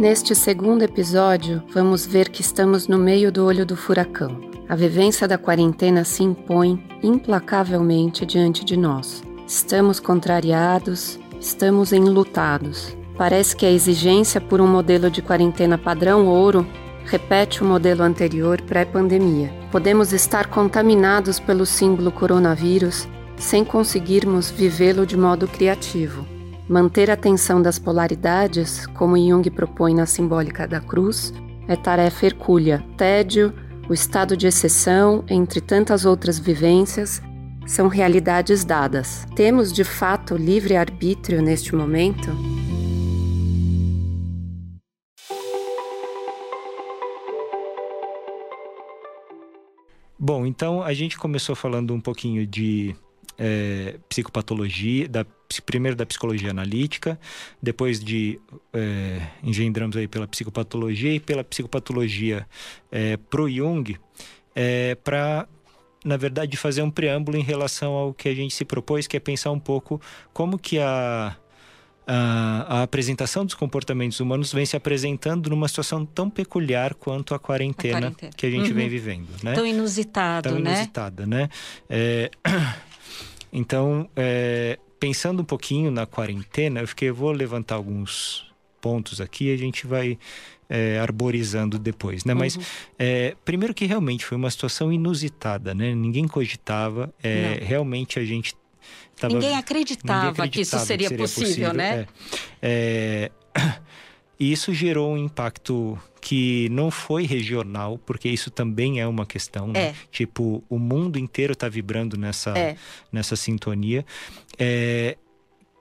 Neste segundo episódio, vamos ver que estamos no meio do olho do furacão. A vivência da quarentena se impõe implacavelmente diante de nós. Estamos contrariados, estamos enlutados. Parece que a exigência por um modelo de quarentena padrão ouro repete o modelo anterior pré-pandemia. Podemos estar contaminados pelo símbolo coronavírus sem conseguirmos vivê-lo de modo criativo. Manter a tensão das polaridades, como Jung propõe na simbólica da cruz, é tarefa hercúlea. Tédio, o estado de exceção, entre tantas outras vivências, são realidades dadas. Temos de fato livre arbítrio neste momento? Bom, então a gente começou falando um pouquinho de é, psicopatologia, da, primeiro da psicologia analítica, depois de é, engendramos aí pela psicopatologia e pela psicopatologia é, pro Jung, é, para na verdade fazer um preâmbulo em relação ao que a gente se propôs, que é pensar um pouco como que a a, a, apresentação dos comportamentos humanos vem se apresentando numa situação tão peculiar quanto a quarentena, a quarentena. que a gente uhum. vem vivendo, né? Tão inusitado, tão né? inusitada, né? É... Então, é... pensando um pouquinho na quarentena, eu fiquei, eu vou levantar alguns pontos aqui e a gente vai é, arborizando depois, né? Uhum. Mas é, primeiro que realmente foi uma situação inusitada, né? Ninguém cogitava, é, realmente a gente Tava, ninguém, acreditava ninguém, acreditava que isso seria, que seria possível, possível, né? É, é, e isso gerou um impacto que não foi regional, porque isso também é uma questão, né? É. Tipo, o mundo inteiro está vibrando nessa, é. nessa sintonia. É,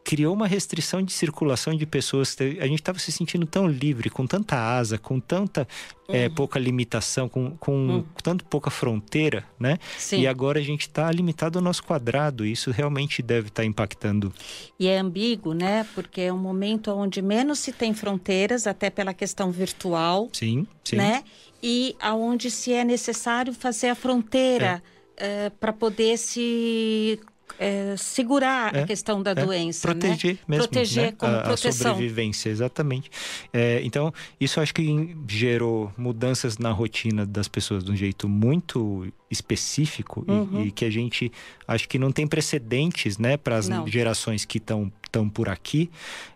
criou uma restrição de circulação de pessoas. A gente estava se sentindo tão livre, com tanta asa, com tanta uhum. é, pouca limitação, com, com uhum. tanto pouca fronteira, né? Sim. E agora a gente está limitado ao nosso quadrado. E isso realmente deve estar tá impactando. E é ambíguo, né? Porque é um momento onde menos se tem fronteiras, até pela questão virtual. Sim, sim. Né? E aonde se é necessário fazer a fronteira. É. Uh, para poder se é, segurar é, a questão da é, doença, proteger né? mesmo, proteger né? como a, proteção. A sobrevivência, exatamente. É, então isso acho que gerou mudanças na rotina das pessoas de um jeito muito específico uhum. e, e, que a gente acho que não tem precedentes, né, para as gerações que estão estão por aqui.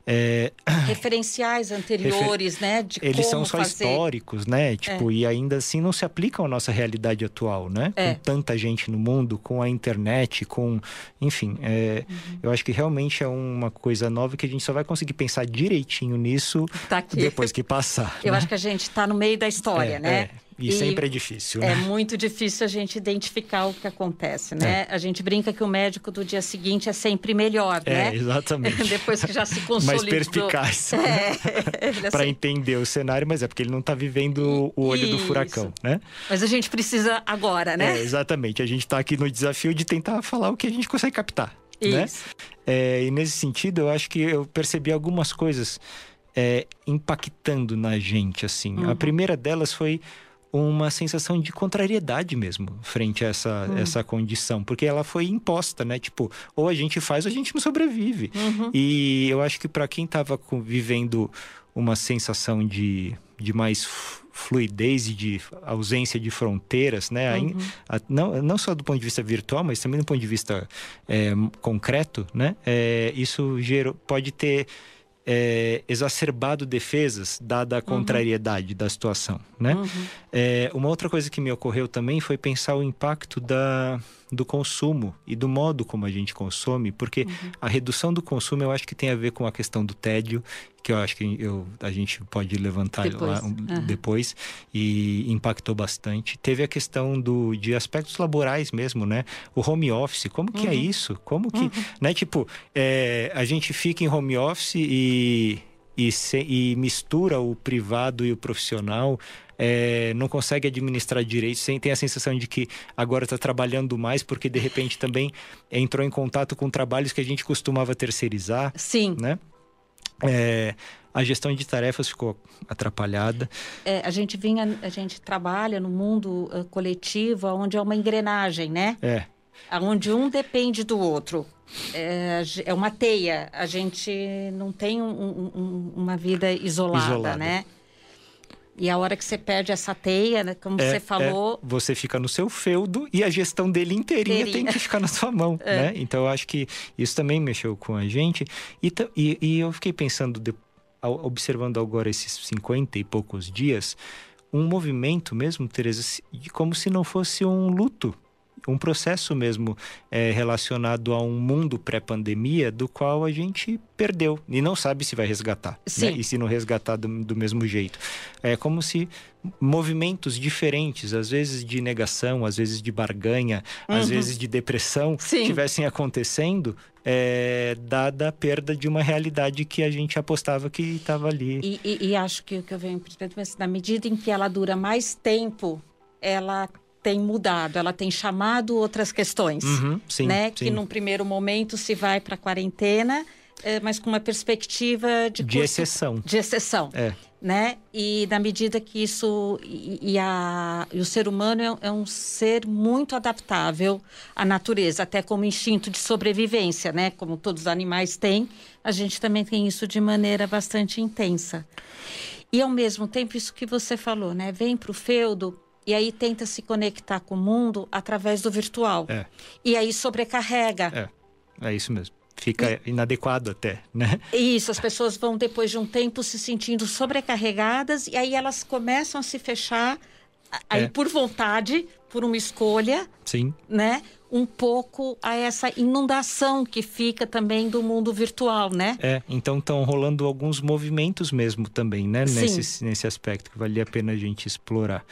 É... Referenciais anteriores, Refer... né? De Eles são só fazer... históricos, né? Tipo, é. e ainda assim não se aplicam à nossa realidade atual, né? É. Com tanta gente no mundo, com a internet, com. Enfim, é... uhum. eu acho que realmente é uma coisa nova que a gente só vai conseguir pensar direitinho nisso tá depois que passar. Eu né? acho que a gente está no meio da história, é, né? É. E, e, sempre é difícil, né? É muito difícil a gente identificar o que acontece, né? É. A gente brinca que o médico do dia seguinte é sempre melhor, é, né? exatamente. Depois que já se consolidou. Mais perspicaz. É. Para entender o cenário, mas é porque ele não está vivendo o olho Isso. do furacão, né? Mas a gente precisa agora, né? É, exatamente. A gente está aqui no desafio de tentar falar o que a gente consegue captar, né? Isso. né? É, e nesse sentido, eu acho que eu percebi algumas coisas é, impactando na gente, assim. Uhum. A primeira delas foi uma sensação de contrariedade mesmo frente a essa, uhum. essa condição, porque ela foi imposta, né? Tipo, ou a gente faz ou a gente não sobrevive. Uhum. E eu acho que para quem estava vivendo uma sensação de, de mais fluidez e de ausência de fronteiras, né? Uhum. A, não, não só do ponto de vista virtual, mas também do ponto de vista é, concreto, né? É, isso gerou, pode ter é, exacerbado defesas, dada a uhum. contrariedade uhum. da situação. Né? Uhum. É, uma outra coisa que me ocorreu também foi pensar o impacto da, do consumo e do modo como a gente consome, porque uhum. a redução do consumo eu acho que tem a ver com a questão do tédio, que eu acho que eu, a gente pode levantar depois, lá, uhum. depois e impactou bastante. Teve a questão do, de aspectos laborais mesmo, né? O home office, como que é uhum. é isso? Como que, uhum. né? Tipo, é, a gente fica em home office e e, se, e, mistura o privado e o profissional, é, não consegue administrar direito, sem tem a sensação de que agora está trabalhando mais porque de repente também entrou em contato com trabalhos que a gente costumava terceirizar. Sim. Né? É, a gestão de tarefas ficou atrapalhada. É, a gente vinha, a gente trabalha no mundo uh, coletivo, onde é uma engrenagem, né? É. onde um depende do outro. É, é uma teia. A gente não tem um, um, uma vida isolada, isolada, né? E a hora que você perde essa teia, né, como é, você falou. É, você fica no seu feudo e a gestão dele inteirinha, inteirinha. tem que ficar na sua mão. é. né? Então eu acho que isso também mexeu com a gente. E, e, e eu fiquei pensando, de, observando agora esses 50 e poucos dias, um movimento mesmo, Tereza, como se não fosse um luto um processo mesmo é, relacionado a um mundo pré-pandemia do qual a gente perdeu e não sabe se vai resgatar. Né? E se não resgatar do, do, mesmo jeito. É como se movimentos diferentes, às vezes de negação, às vezes de barganha, uhum. às vezes de depressão, estivessem acontecendo é, dada a perda de uma realidade que a gente apostava que estava ali. E, e, e, acho que o que eu venho percebendo é na medida em que ela dura mais tempo, ela tem mudado, ela tem chamado outras questões, uhum, sim, né? Sim. Que num primeiro momento se vai para a quarentena, é, mas com uma perspectiva de, de curso, exceção, de exceção, é. né? E na medida que isso e, e, a, e o ser humano é, é, um ser muito adaptável à natureza, até como instinto de sobrevivência, né? Como todos os animais têm, a gente também tem isso de maneira bastante intensa. E ao mesmo tempo isso que você falou, né? Vem para o feudo e aí tenta se conectar com o mundo através do virtual. É. E aí sobrecarrega. É, é isso mesmo. Fica e... inadequado até, né? Isso, as pessoas vão depois de um tempo se sentindo sobrecarregadas e aí elas começam a se fechar aí é. por vontade, por uma escolha, Sim. né? um pouco a essa inundação que fica também do mundo virtual, né? É, então estão rolando alguns movimentos mesmo também, né? Nesse, nesse aspecto que valia a pena a gente explorar.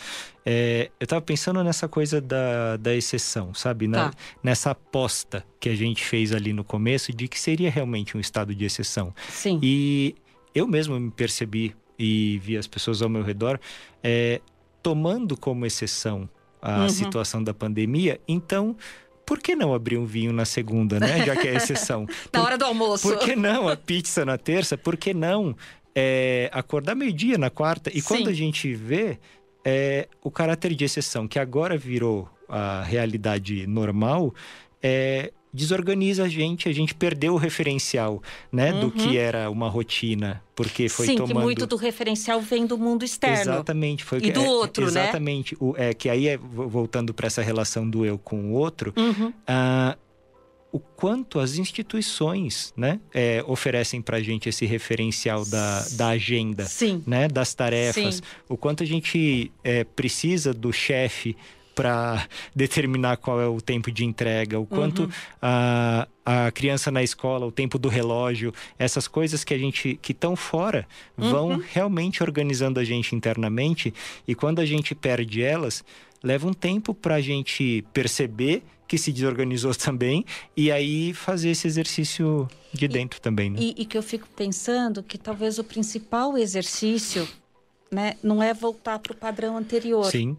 É, eu estava pensando nessa coisa da, da exceção, sabe? Na, tá. Nessa aposta que a gente fez ali no começo de que seria realmente um estado de exceção. Sim. E eu mesmo me percebi e vi as pessoas ao meu redor é, tomando como exceção a uhum. situação da pandemia, então por que não abrir um vinho na segunda, né? Já que é exceção. na por, hora do almoço. Por que não a pizza na terça? Por que não é, acordar meio-dia na quarta? E Sim. quando a gente vê é, o caráter de exceção, que agora virou a realidade normal, é, desorganiza a gente, a gente perdeu o referencial, né, uhum. do que era uma rotina, porque foi Sim, tomando... que muito do referencial vem do mundo externo. Exatamente, foi e do é, outro, exatamente, né? Exatamente, é que aí é, voltando para essa relação do eu com o outro, uhum. ah, o quanto as instituições né, é, oferecem para a gente esse referencial da, da agenda, Sim. né, das tarefas, Sim. o quanto a gente é, precisa do chefe para determinar qual é o tempo de entrega, o quanto uhum. a, a criança na escola, o tempo do relógio, essas coisas que a gente que estão fora vão uhum. realmente organizando a gente internamente e quando a gente perde elas, leva um tempo para a gente perceber que se desorganizou também e aí fazer esse exercício de dentro e, também. Né? E, e que eu fico pensando que talvez o principal exercício né, não é voltar para o padrão anterior. Sim.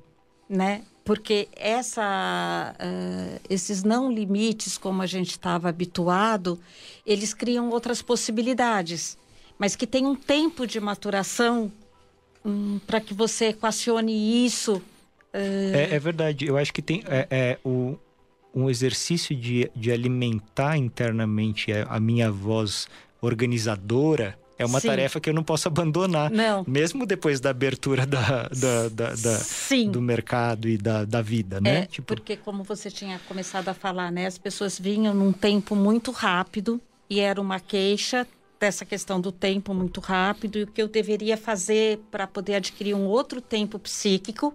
Né? Porque essa, uh, esses não limites, como a gente estava habituado, eles criam outras possibilidades, mas que tem um tempo de maturação um, para que você equacione isso. Uh... É, é, verdade, eu acho que tem é, é, o, um exercício de, de alimentar internamente a minha voz organizadora é uma Sim. tarefa que eu não posso abandonar. Não. Mesmo depois da abertura da, da, da, da do mercado e da, da vida, né? É, tipo... Porque, como você tinha começado a falar, né? As pessoas vinham num tempo muito rápido e era uma queixa dessa questão do tempo muito rápido e o que eu deveria fazer para poder adquirir um outro tempo psíquico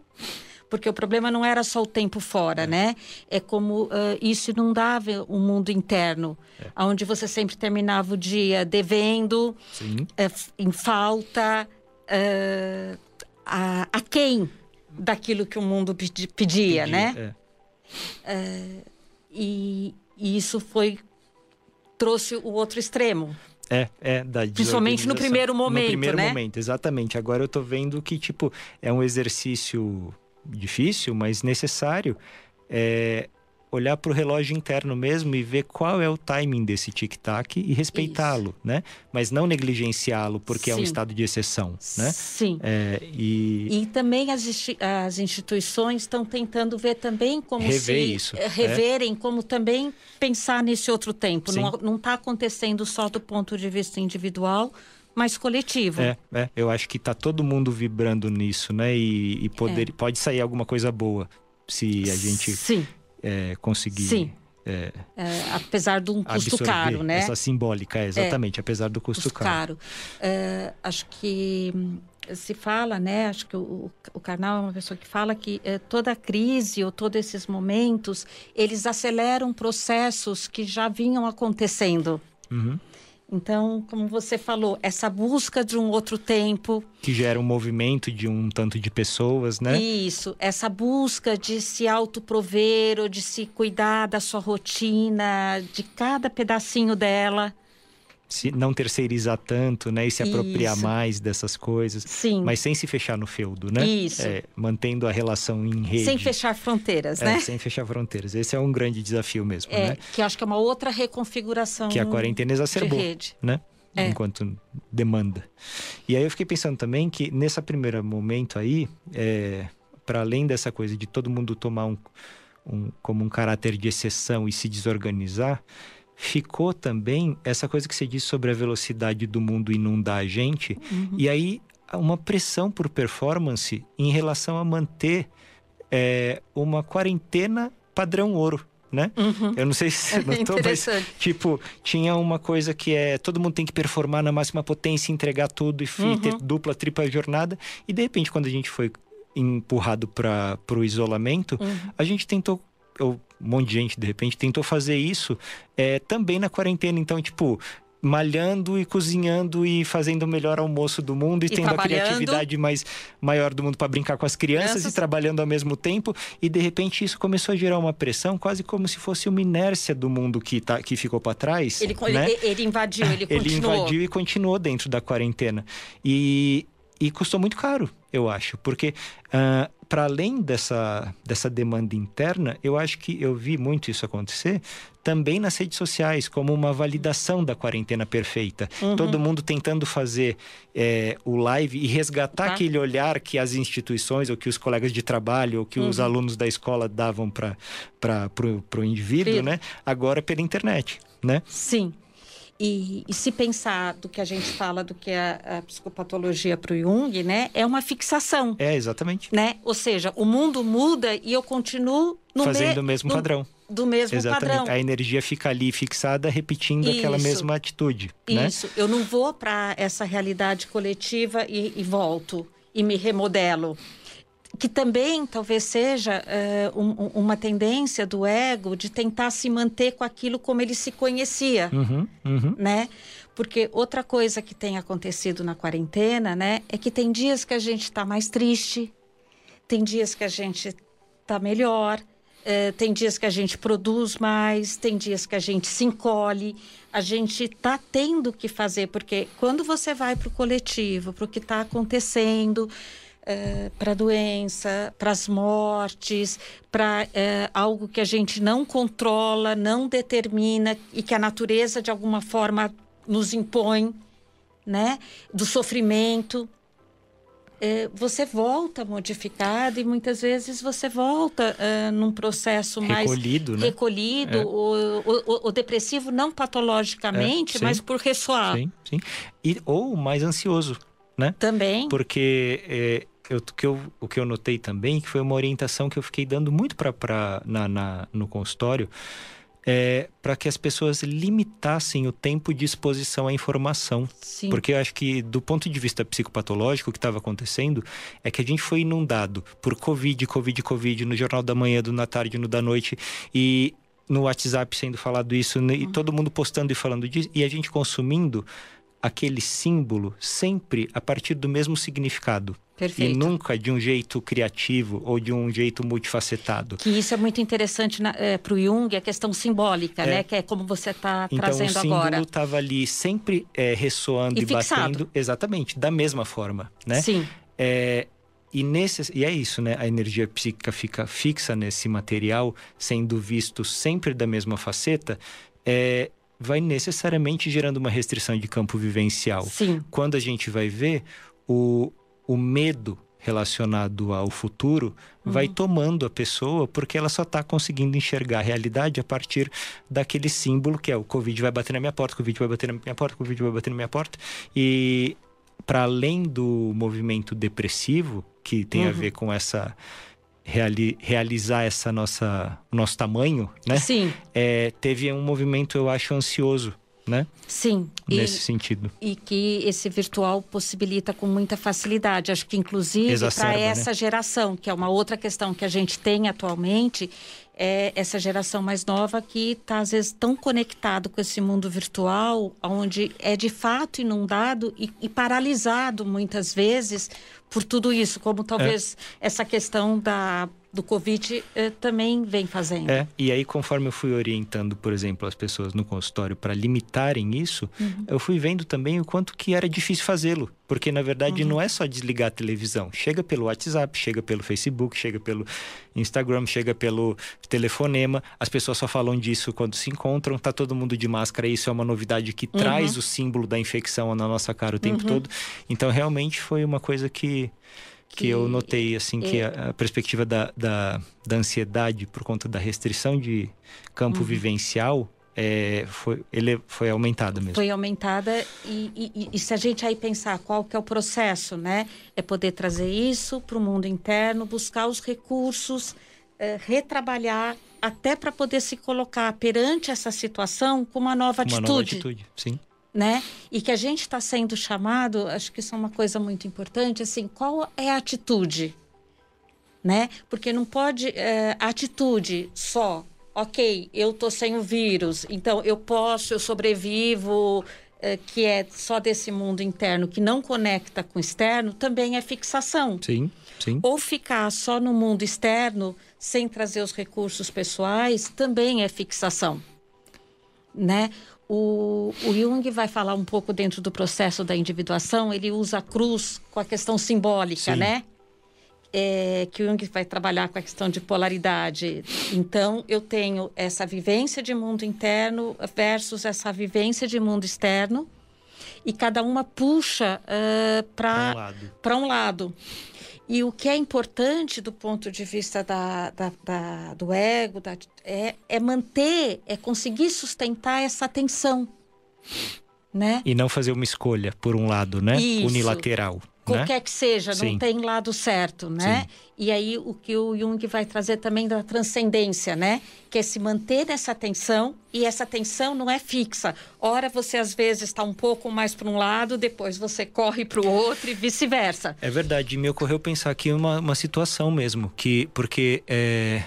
porque o problema não era só o tempo fora, é. né? É como uh, isso inundava o mundo interno, é. onde você sempre terminava o dia devendo, uh, em falta, uh, a, a, quem daquilo que o mundo pedi, pedia, pedia, né? É. E, e isso foi trouxe o outro extremo. É, é, da Principalmente no primeiro momento, No primeiro né? momento, exatamente. Agora eu tô vendo que, tipo, é um exercício difícil, mas necessário, é olhar para o relógio interno mesmo e ver qual é o timing desse tic-tac e respeitá-lo, né? Mas não negligenciá-lo porque Sim. é um estado de exceção, né? Sim. É, e... e também as, as instituições estão tentando ver também como Rever se isso, é. reverem, é. como também pensar nesse outro tempo. Sim. Não está acontecendo só do ponto de vista individual, mas coletivo. É, é, eu acho que está todo mundo vibrando nisso, né? E, e poder, é. pode sair alguma coisa boa se a gente Sim é, conseguir. Sim. É, é, apesar de um custo caro, né? Essa simbólica, é, exatamente, apesar do custo, custo caro. caro. É, acho que hum, se fala, né? Acho que o, o Karnal é uma pessoa que fala que é, toda crise ou todos esses momentos eles aceleram processos que já vinham acontecendo. Uhum. Então, como você falou, essa busca de um outro tempo. Que gera um movimento de um tanto de pessoas, né? Isso, essa busca de se autoprover ou de se cuidar da sua rotina, de cada pedacinho dela se não terceirizar tanto, né, e se apropriar Isso. mais dessas coisas, Sim. mas sem se fechar no feudo, né? Isso. É, mantendo a relação em rede. Sem fechar fronteiras, é, né? Sem fechar fronteiras. Esse é um grande desafio mesmo, é, né? Que acho que é uma outra reconfiguração. Que a quarentena exacerbou, de rede. né? É. Enquanto demanda. E aí eu fiquei pensando também que nesse primeiro momento aí, é, para além dessa coisa de todo mundo tomar um, um como um caráter de exceção e se desorganizar, ficou também essa coisa que você disse sobre a velocidade do mundo inundar a gente, uhum. e aí uma pressão por performance em relação a manter é, uma quarentena padrão ouro. Né? Uhum. Eu não sei se você notou, mas tipo, tinha uma coisa que é todo mundo tem que performar na máxima potência, entregar tudo e uhum. ter dupla, tripla jornada. E de repente, quando a gente foi empurrado para o isolamento, uhum. a gente tentou ou um monte de gente de repente tentou fazer isso é, também na quarentena. Então, tipo, malhando e cozinhando e fazendo o melhor almoço do mundo e, e tendo a criatividade mais maior do mundo para brincar com as crianças, crianças, e trabalhando ao mesmo tempo. E de repente isso começou a gerar uma pressão quase como se fosse uma inércia do mundo que tá que ficou para trás ele, né? ele, ele invadiu ele, ele invadiu e continuou dentro da quarentena. E e custou muito caro, eu acho, porque uh, para além dessa, dessa demanda interna, eu acho que eu vi muito isso acontecer também nas redes sociais, como uma validação da quarentena perfeita. Uhum. Todo mundo tentando fazer é, o live e resgatar tá. aquele olhar que as instituições, ou que os colegas de trabalho, ou que uhum. os alunos da escola davam para o indivíduo, né? Agora pela internet, né? Sim. E, e, se pensar do que a gente fala do que é a, a psicopatologia para o Jung, né, é uma fixação. É, exatamente. Né? Ou seja, o mundo muda e eu continuo no fazendo me, o mesmo no, padrão. Do mesmo exatamente. padrão. A energia fica ali fixada, repetindo Isso. aquela mesma atitude. Né? Isso. Eu não vou para essa realidade coletiva e, e volto e me remodelo que também talvez seja uh, um, uma tendência do ego de tentar se manter com aquilo como ele se conhecia, uhum, uhum. né? Porque outra coisa que tem acontecido na quarentena, né, é que tem dias que a gente está mais triste, tem dias que a gente está melhor, uh, tem dias que a gente produz mais, tem dias que a gente se encolhe, a gente está tendo que fazer, porque quando você vai para o coletivo, para o que está acontecendo, Uh, para a doença, para as mortes, para uh, algo que a gente não controla, não determina e que a natureza de alguma forma nos impõe, né? Do sofrimento. Uh, você volta modificado e muitas vezes você volta num processo mais recolhido, né? recolhido, é. o, o, o, depressivo não patologicamente, é, mas por ressoar. Sim, sim. E, ou mais ansioso, né? Também. Porque é, eu, que eu, o que eu notei também, que foi uma orientação que eu fiquei dando muito para na, na, no consultório, é, para que as pessoas limitassem o tempo de exposição à informação. Sim. Porque eu acho que, do ponto de vista psicopatológico, o que estava acontecendo é que a gente foi inundado por Covid, Covid, Covid, no Jornal da Manhã, do na tarde, no da noite, e no WhatsApp sendo falado isso, e Uhum. todo mundo postando e falando disso, e a gente consumindo aquele símbolo sempre a partir do mesmo significado. Perfeito. E nunca de um jeito criativo ou de um jeito multifacetado. Que isso é muito interessante é, para o Jung, a questão simbólica, É. né? Que é como você está Então o trazendo símbolo agora. estava ali sempre é, ressoando E e, batendo exatamente da mesma forma, né? Sim. É, e, nesse, e é isso, né? A energia psíquica fica fixa nesse material, sendo visto sempre da mesma faceta, é, vai necessariamente gerando uma restrição de campo vivencial. Sim. Quando a gente vai ver, o, o medo relacionado ao futuro uhum. vai tomando a pessoa porque ela só está conseguindo enxergar a realidade a partir daquele símbolo que é o Covid vai bater na minha porta, o Covid vai bater na minha porta, o Covid vai bater na minha porta. E para além do movimento depressivo, que tem uhum. a ver com essa reali realizar essa nossa nosso tamanho, né? Sim. É, teve um movimento, eu acho, ansioso né? Sim. Nesse e, sentido. E que esse virtual possibilita com muita facilidade. Acho que, inclusive, para né? essa né? geração, que é uma outra questão que a gente tem atualmente, é essa geração mais nova que está, às vezes, tão conectado com esse mundo virtual, onde é de fato inundado e, e paralisado, muitas vezes, por tudo isso, como talvez é. essa questão da do Covid eh, também vem fazendo. É, e aí conforme eu fui orientando, por exemplo, as pessoas no consultório para limitarem isso, uhum. eu fui vendo também o quanto que era difícil fazê-lo, porque na verdade uhum. não é só desligar a televisão, chega pelo WhatsApp, chega pelo Facebook, chega pelo Instagram, chega pelo telefonema, as pessoas só falam disso quando se encontram, tá todo mundo de máscara, isso é uma novidade que uhum. traz o símbolo da infecção na nossa cara o tempo uhum. todo. Então realmente foi uma coisa que que eu notei assim que é a, a, perspectiva da, da, da, ansiedade por conta da restrição de campo uhum. vivencial é, foi, ele foi aumentada mesmo. Foi aumentada e, e, e, se a gente aí pensar qual que é o processo, né? É poder trazer isso para o mundo interno, buscar os recursos, é, retrabalhar até para poder se colocar perante essa situação com uma nova uma atitude. Uma nova atitude, sim né? E que a gente está sendo chamado, acho que isso é uma coisa muito importante, assim, qual é a atitude, né? Porque não pode é, atitude só, ok, eu tô sem o vírus, então eu posso, eu sobrevivo, é, que é só desse mundo interno que não conecta com o externo, também é fixação. Sim, sim. Ou ficar só no mundo externo sem trazer os recursos pessoais também é fixação, né? O, o, Jung vai falar um pouco dentro do processo da individuação, ele usa a cruz com a questão simbólica, Sim. né? É, que o Jung vai trabalhar com a questão de polaridade. Então, eu tenho essa vivência de mundo interno versus essa vivência de mundo externo, e cada uma puxa uh, para um, um lado. E o que é importante do ponto de vista da, da, da do ego da, é, é manter, é conseguir sustentar essa atenção. Né? E não fazer uma escolha por um lado, né? Isso. Unilateral. Qualquer né? que seja, Sim. não tem lado certo, né? Sim. E aí o que o Jung vai trazer também da transcendência, né? Que é se manter nessa tensão e essa tensão não é fixa. Ora você às vezes está um pouco mais para um lado, depois você corre para o outro e vice-versa. É verdade. Me ocorreu pensar aqui uma, uma situação mesmo, que porque é,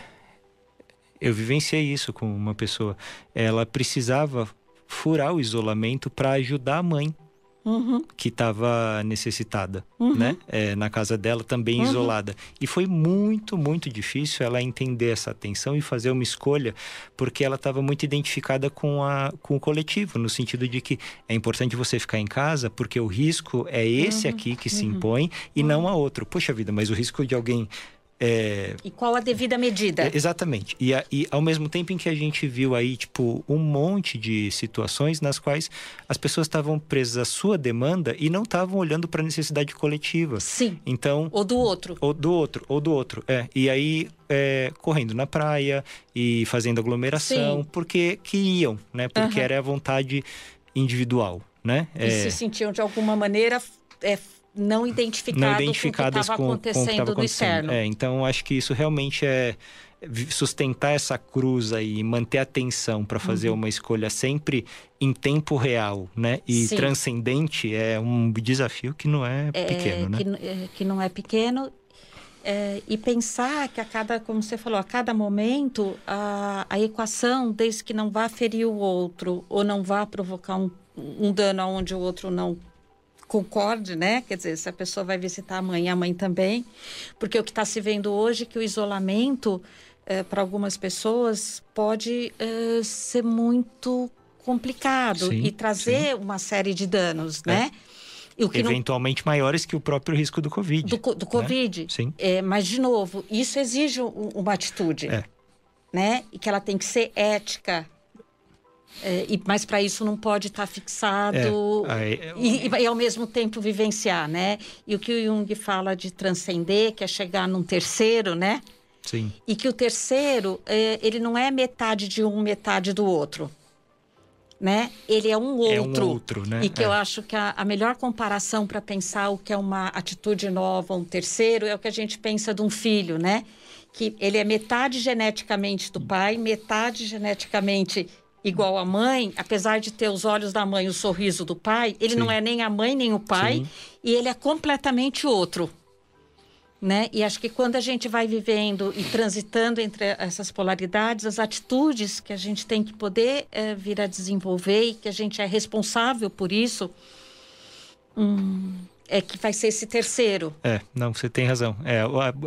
eu vivenciei isso com uma pessoa. Ela precisava furar o isolamento para ajudar a mãe Uhum. que estava necessitada, uhum. né? É, na casa dela, também uhum. isolada. E foi muito, muito difícil ela entender essa atenção e fazer uma escolha, porque ela estava muito identificada com, a, com o coletivo, no sentido de que é importante você ficar em casa, porque o risco é esse uhum. aqui que se uhum. impõe e não a outro. Poxa vida, mas o risco de alguém é... E qual a devida medida? É, exatamente. E, a, e, ao mesmo tempo em que a gente viu aí, tipo, um monte de situações nas quais as pessoas estavam presas à sua demanda e não estavam olhando para a necessidade coletiva. Sim. Então. Ou do outro. Ou do outro, ou do outro. É. E aí, é, correndo na praia e fazendo aglomeração, Sim. porque queriam, né? Porque uhum. era a vontade individual, né? E é... se sentiam de alguma maneira. É, não identificado não identificadas com o que estava acontecendo, no externo. É, então acho que isso realmente é sustentar essa cruz aí, manter a atenção para fazer uhum. uma escolha sempre em tempo real, né? E Sim. transcendente é um desafio que não é, é pequeno, né? Que, é, que não é pequeno é, e pensar que a cada, como você falou, a cada momento a, a equação, desde que não vá ferir o outro ou não vá provocar um, um dano aonde o outro não concorde, né? Quer dizer, se a pessoa vai visitar a mãe, a mãe também, porque o que está se vendo hoje é que o isolamento eh, para algumas pessoas pode eh, ser muito complicado sim, e trazer sim. uma série de danos, é. né? eventualmente não... maiores que o próprio risco do Covid. Do, do Covid. Né? Sim. É, mas, de novo, isso exige uma atitude. É. Né? E que ela tem que ser ética. É, e, mas para isso não pode estar tá fixado é, aí, e, e, e, ao mesmo tempo vivenciar, né? E o que o Jung fala de transcender, que é chegar num terceiro, né? Sim. E que o terceiro, é, ele não é metade de um, metade do outro né? Ele é um outro. É um outro, né? E que é. eu acho que a, a melhor comparação para pensar o que é uma atitude nova, um terceiro, é o que a gente pensa de um filho, né? Que ele é metade geneticamente do pai, metade geneticamente igual à mãe, apesar de ter os olhos da mãe e o sorriso do pai, ele Sim. não é nem a mãe nem o pai, Sim. e ele é completamente outro né? E acho que quando a gente vai vivendo e transitando entre essas polaridades, as atitudes que a gente tem que poder é, vir a desenvolver e que a gente é responsável por isso, hum, é que vai ser esse terceiro. É, não, você tem razão. É,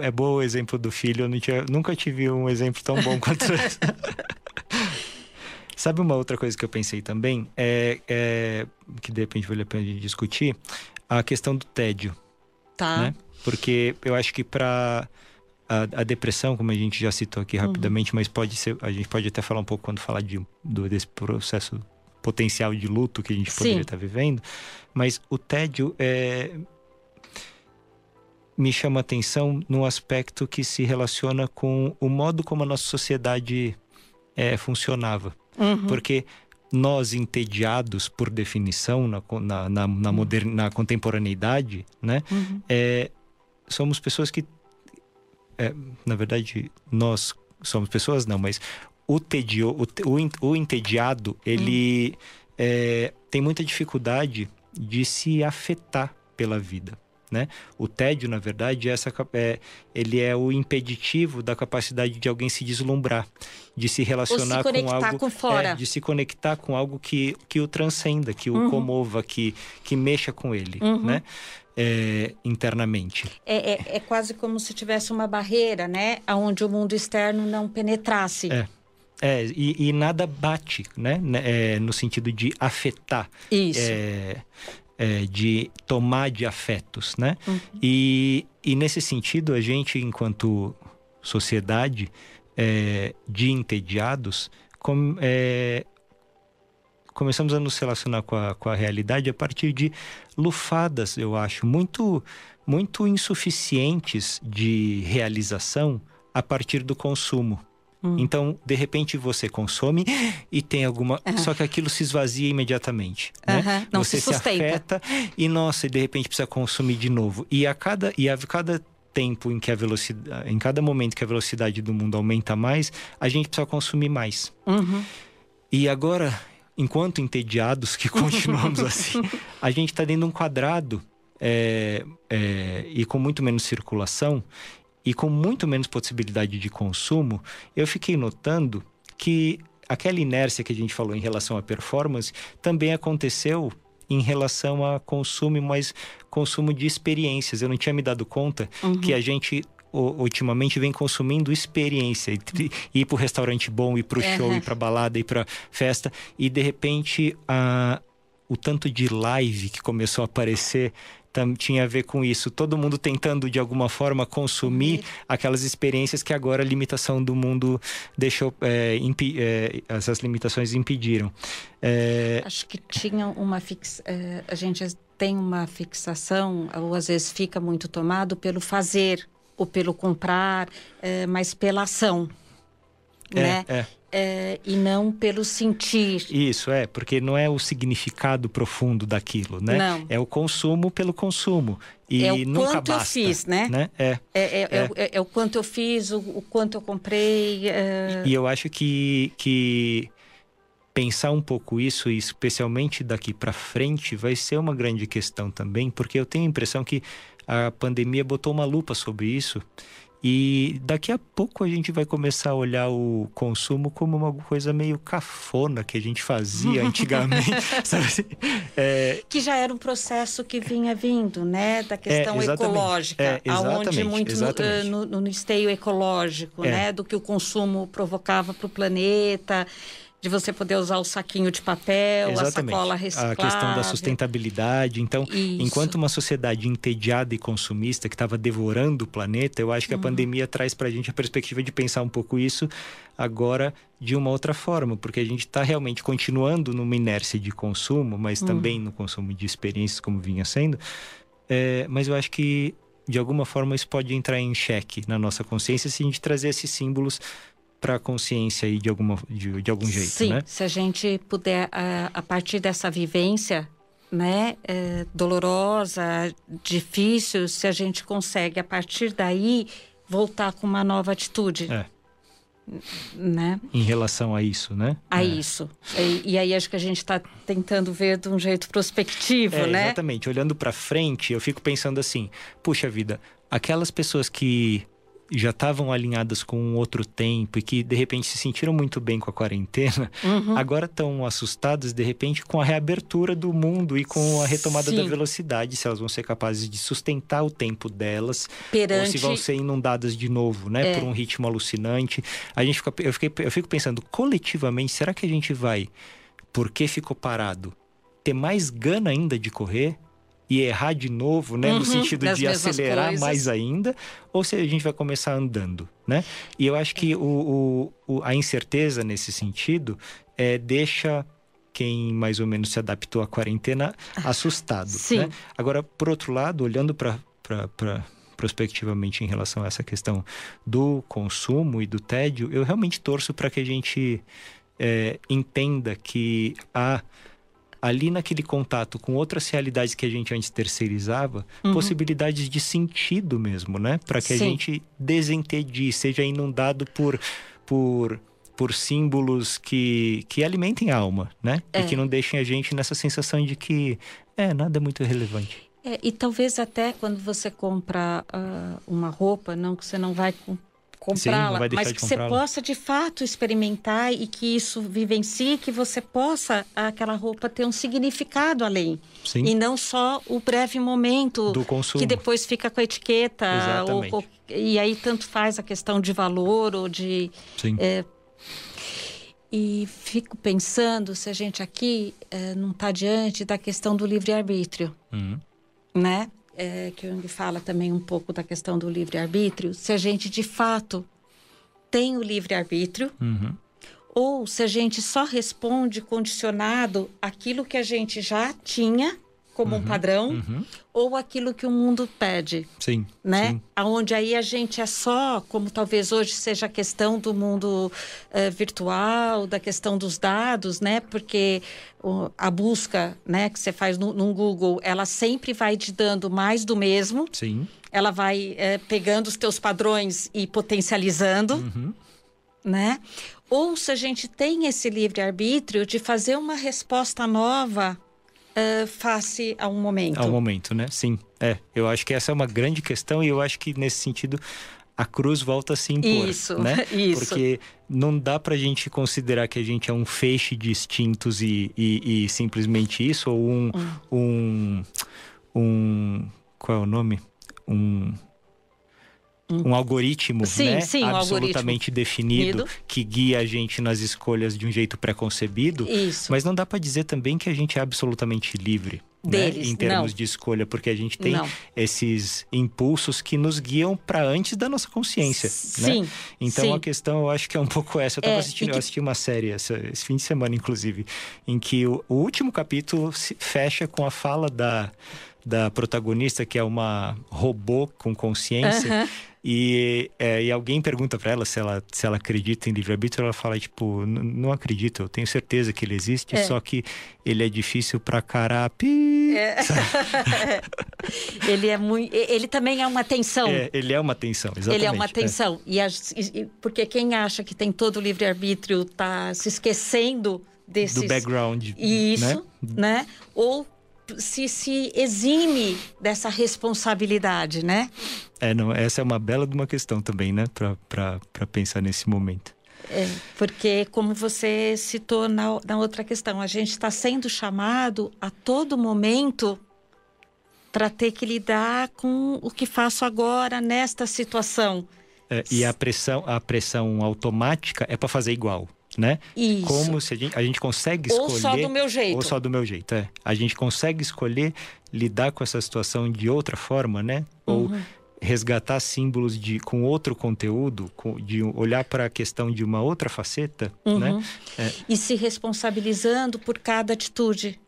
é bom o exemplo do filho. Eu tinha, nunca tive um exemplo tão bom quanto esse. Sabe uma outra coisa que eu pensei também? É, é que de repente vale a pena discutir a questão do tédio. Tá. Né? Porque eu acho que para a, a, depressão, como a gente já citou aqui uhum. rapidamente, uhum. mas pode ser, a gente pode até falar um pouco quando falar de, do, desse processo potencial de luto que a gente poderia estar tá vivendo, mas o tédio é, me chama atenção no aspecto que se relaciona com o modo como a nossa sociedade é, funcionava. Uhum. Porque nós entediados por definição na, na, na, na, modern, na contemporaneidade, né? Uhum. É, somos pessoas que. É, na verdade, nós somos pessoas, não, mas o, tedio, o, o, entediado, ele hum. é, tem muita dificuldade de se afetar pela vida. Né? O tédio, na verdade, é essa, é, ele é o impeditivo da capacidade de alguém se deslumbrar, de se relacionar se com algo, com fora. É, de se conectar com algo que, que o transcenda, que o uhum. comova, que, que mexa com ele, uhum. né? é, internamente. É, é, é, quase como se tivesse uma barreira, né? Onde o mundo externo não penetrasse. É. É, e, e nada bate, né? né é, no sentido de afetar. Isso. É, é, de tomar de afetos, né? Uhum. E, e nesse sentido, a gente, enquanto sociedade é, de entediados, com, é, começamos a nos relacionar com a, com a realidade a partir de lufadas, eu acho, muito, muito insuficientes de realização a partir do consumo. Hum. Então, de repente, você consome e tem alguma. Uhum. Só que aquilo se esvazia imediatamente. Né? Uhum. Não você se, se afeta e, nossa, e de repente precisa consumir de novo. E a cada, e a cada tempo em que a velocidade. Em cada momento que a velocidade do mundo aumenta mais, a gente precisa consumir mais. Uhum. E agora enquanto entediados que continuamos assim, a gente está dentro de um quadrado é, é, e com muito menos circulação e com muito menos possibilidade de consumo, eu fiquei notando que aquela inércia que a gente falou em relação à performance também aconteceu em relação a consumo, mas consumo de experiências. Eu não tinha me dado conta uhum. que a gente ultimamente vem consumindo experiência, ir para o restaurante bom, ir para o show, ir para balada, ir para festa e de repente a, o tanto de live que começou a aparecer tinha a ver com isso. Todo mundo tentando de alguma forma consumir uhum. aquelas experiências que agora a limitação do mundo deixou, é, é, essas limitações impediram. É... Acho que tinha uma fix, é, a gente tem uma fixação ou às vezes fica muito tomado pelo fazer ou pelo comprar, é, mas pela ação, é, né? É. É, e não pelo sentir. Isso, é, porque não é o significado profundo daquilo, né? Não. É o consumo pelo consumo. E é o nunca quanto basta, eu fiz, né? né? É, é, é, é. é o quanto eu fiz, o, o quanto eu comprei. E eu acho que, que pensar um pouco isso, especialmente daqui para frente, vai ser uma grande questão também, porque eu tenho a impressão que a pandemia botou uma lupa sobre isso e daqui a pouco a gente vai começar a olhar o consumo como uma coisa meio cafona que a gente fazia antigamente, sabe? Assim? É... Que já era um processo que vinha vindo, né? Da questão é, ecológica, é, aonde muito no, eh, no, no, esteio ecológico, é. né? Do que o consumo provocava para o planeta de você poder usar o saquinho de papel, Exatamente. a sacola reciclável. A questão da sustentabilidade. Então, Isso. enquanto uma sociedade entediada e consumista que estava devorando o planeta, eu acho que a uhum. pandemia traz para a gente a perspectiva de pensar um pouco isso agora de uma outra forma, porque a gente está realmente continuando numa inércia de consumo, mas uhum. também no consumo de experiências como vinha sendo. É, mas eu acho que de alguma forma isso pode entrar em xeque na nossa consciência se a gente trazer esses símbolos para a consciência aí de, alguma, de, de algum jeito, Sim, né? se a gente puder, a, a partir dessa vivência, né, é, dolorosa, difícil, se a gente consegue, a partir daí, voltar com uma nova atitude. É. Né? Em relação a isso, né? A é. isso. E, e, aí acho que a gente está tentando ver de um jeito prospectivo, é, né? Exatamente. Olhando para frente, eu fico pensando assim: puxa vida, aquelas pessoas que já estavam alinhadas com um outro tempo e que de repente se sentiram muito bem com a quarentena, uhum. agora estão assustadas de repente com a reabertura do mundo e com a retomada Sim. da velocidade, se elas vão ser capazes de sustentar o tempo delas Perante... ou se vão ser inundadas de novo, né, é. por um ritmo alucinante. A gente fica, eu, fiquei, eu fico pensando coletivamente, será que a gente vai, porque ficou parado, ter mais gana ainda de correr? E errar de novo, né? Uhum, no sentido de acelerar coisas. mais ainda, ou se a gente vai começar andando, né? E eu acho que o, o, a incerteza nesse sentido é, deixa quem mais ou menos se adaptou à quarentena assustado. Sim. Né? Agora, por outro lado, olhando para prospectivamente em relação a essa questão do consumo e do tédio, eu realmente torço para que a gente é, entenda que a ali naquele contato com outras realidades que a gente antes terceirizava, uhum. possibilidades de sentido mesmo, né? Para que Sim. a gente desentedie, seja inundado por, por, por símbolos que, que alimentem a alma, né? É. E que não deixem a gente nessa sensação de que é nada é muito relevante. É, e talvez até quando você compra uh, uma roupa, não que você não vai comprá-la, mas que você possa de fato experimentar e que isso vivencie, que você possa aquela roupa ter um significado além. Sim. E não só o breve momento do consumo que depois fica com a etiqueta ou, ou, e aí tanto faz a questão de valor ou de Sim. É, e fico pensando se a gente aqui é, não está diante da questão do livre-arbítrio, uhum. né? É, que Jung fala também um pouco da questão do livre-arbítrio, se a gente de fato tem o livre-arbítrio, uhum. ou se a gente só responde condicionado aquilo que a gente já tinha como uhum, um padrão uhum. ou aquilo que o mundo pede. Sim. Né? Sim. Onde aí a gente é só, como talvez hoje seja a questão do mundo uh, virtual, da questão dos dados, né? Porque uh, a busca, né, que você faz no, no, Google, ela sempre vai te dando mais do mesmo. Sim. Ela vai uh, pegando os teus padrões e potencializando. Uhum. Né? Ou se a gente tem esse livre-arbítrio de fazer uma resposta nova uh, face a um momento. A um momento, né? Sim. É, eu acho que essa é uma grande questão e eu acho que nesse sentido a cruz volta a se impor, isso, né? Isso. Porque não dá pra gente considerar que a gente é um feixe de instintos e, e, e simplesmente isso, ou um, hum. um, um... Qual é o nome? Um um algoritmo, sim, né? Sim, absolutamente um definido que guia a gente nas escolhas de um jeito preconcebido. Isso. Mas não dá para dizer também que a gente é absolutamente livre. Né? Deles, né? em termos não. de escolha, porque a gente tem não. esses impulsos que nos guiam para antes da nossa consciência. Sim. Né? Então sim. a questão eu acho que é um pouco essa. Eu estava é, assistindo, que... eu assisti uma série essa, esse fim de semana, inclusive, em que o, o último capítulo se fecha com a fala da, da protagonista, que é uma robô com consciência. Uh -huh e, é, e alguém pergunta para ela se ela se ela acredita em livre-arbítrio, ela fala tipo, não acredito, eu tenho certeza que ele existe, é. só que ele é difícil para carapi. É. ele é muito, ele também é uma tensão. É, ele é uma tensão, exatamente. Ele é uma tensão e, e porque quem acha que tem todo o livre-arbítrio tá se esquecendo desses do background, isso, né? né? Ou se, se exime dessa responsabilidade, né? É, não, essa é uma bela de uma questão também, né? Para pensar nesse momento. É, porque, como você citou na, na outra questão, a gente está sendo chamado a todo momento para ter que lidar com o que faço agora nesta situação. É, e a pressão, a pressão automática é para fazer igual. Né? Isso. Como se a gente, a gente consegue escolher. Ou só do meu jeito. Ou só do meu jeito, é. A gente consegue escolher lidar com essa situação de outra forma, né? Ou uhum. resgatar símbolos de, com outro conteúdo, com, de olhar para a questão de uma outra faceta, uhum. né? É. E se responsabilizando por cada atitude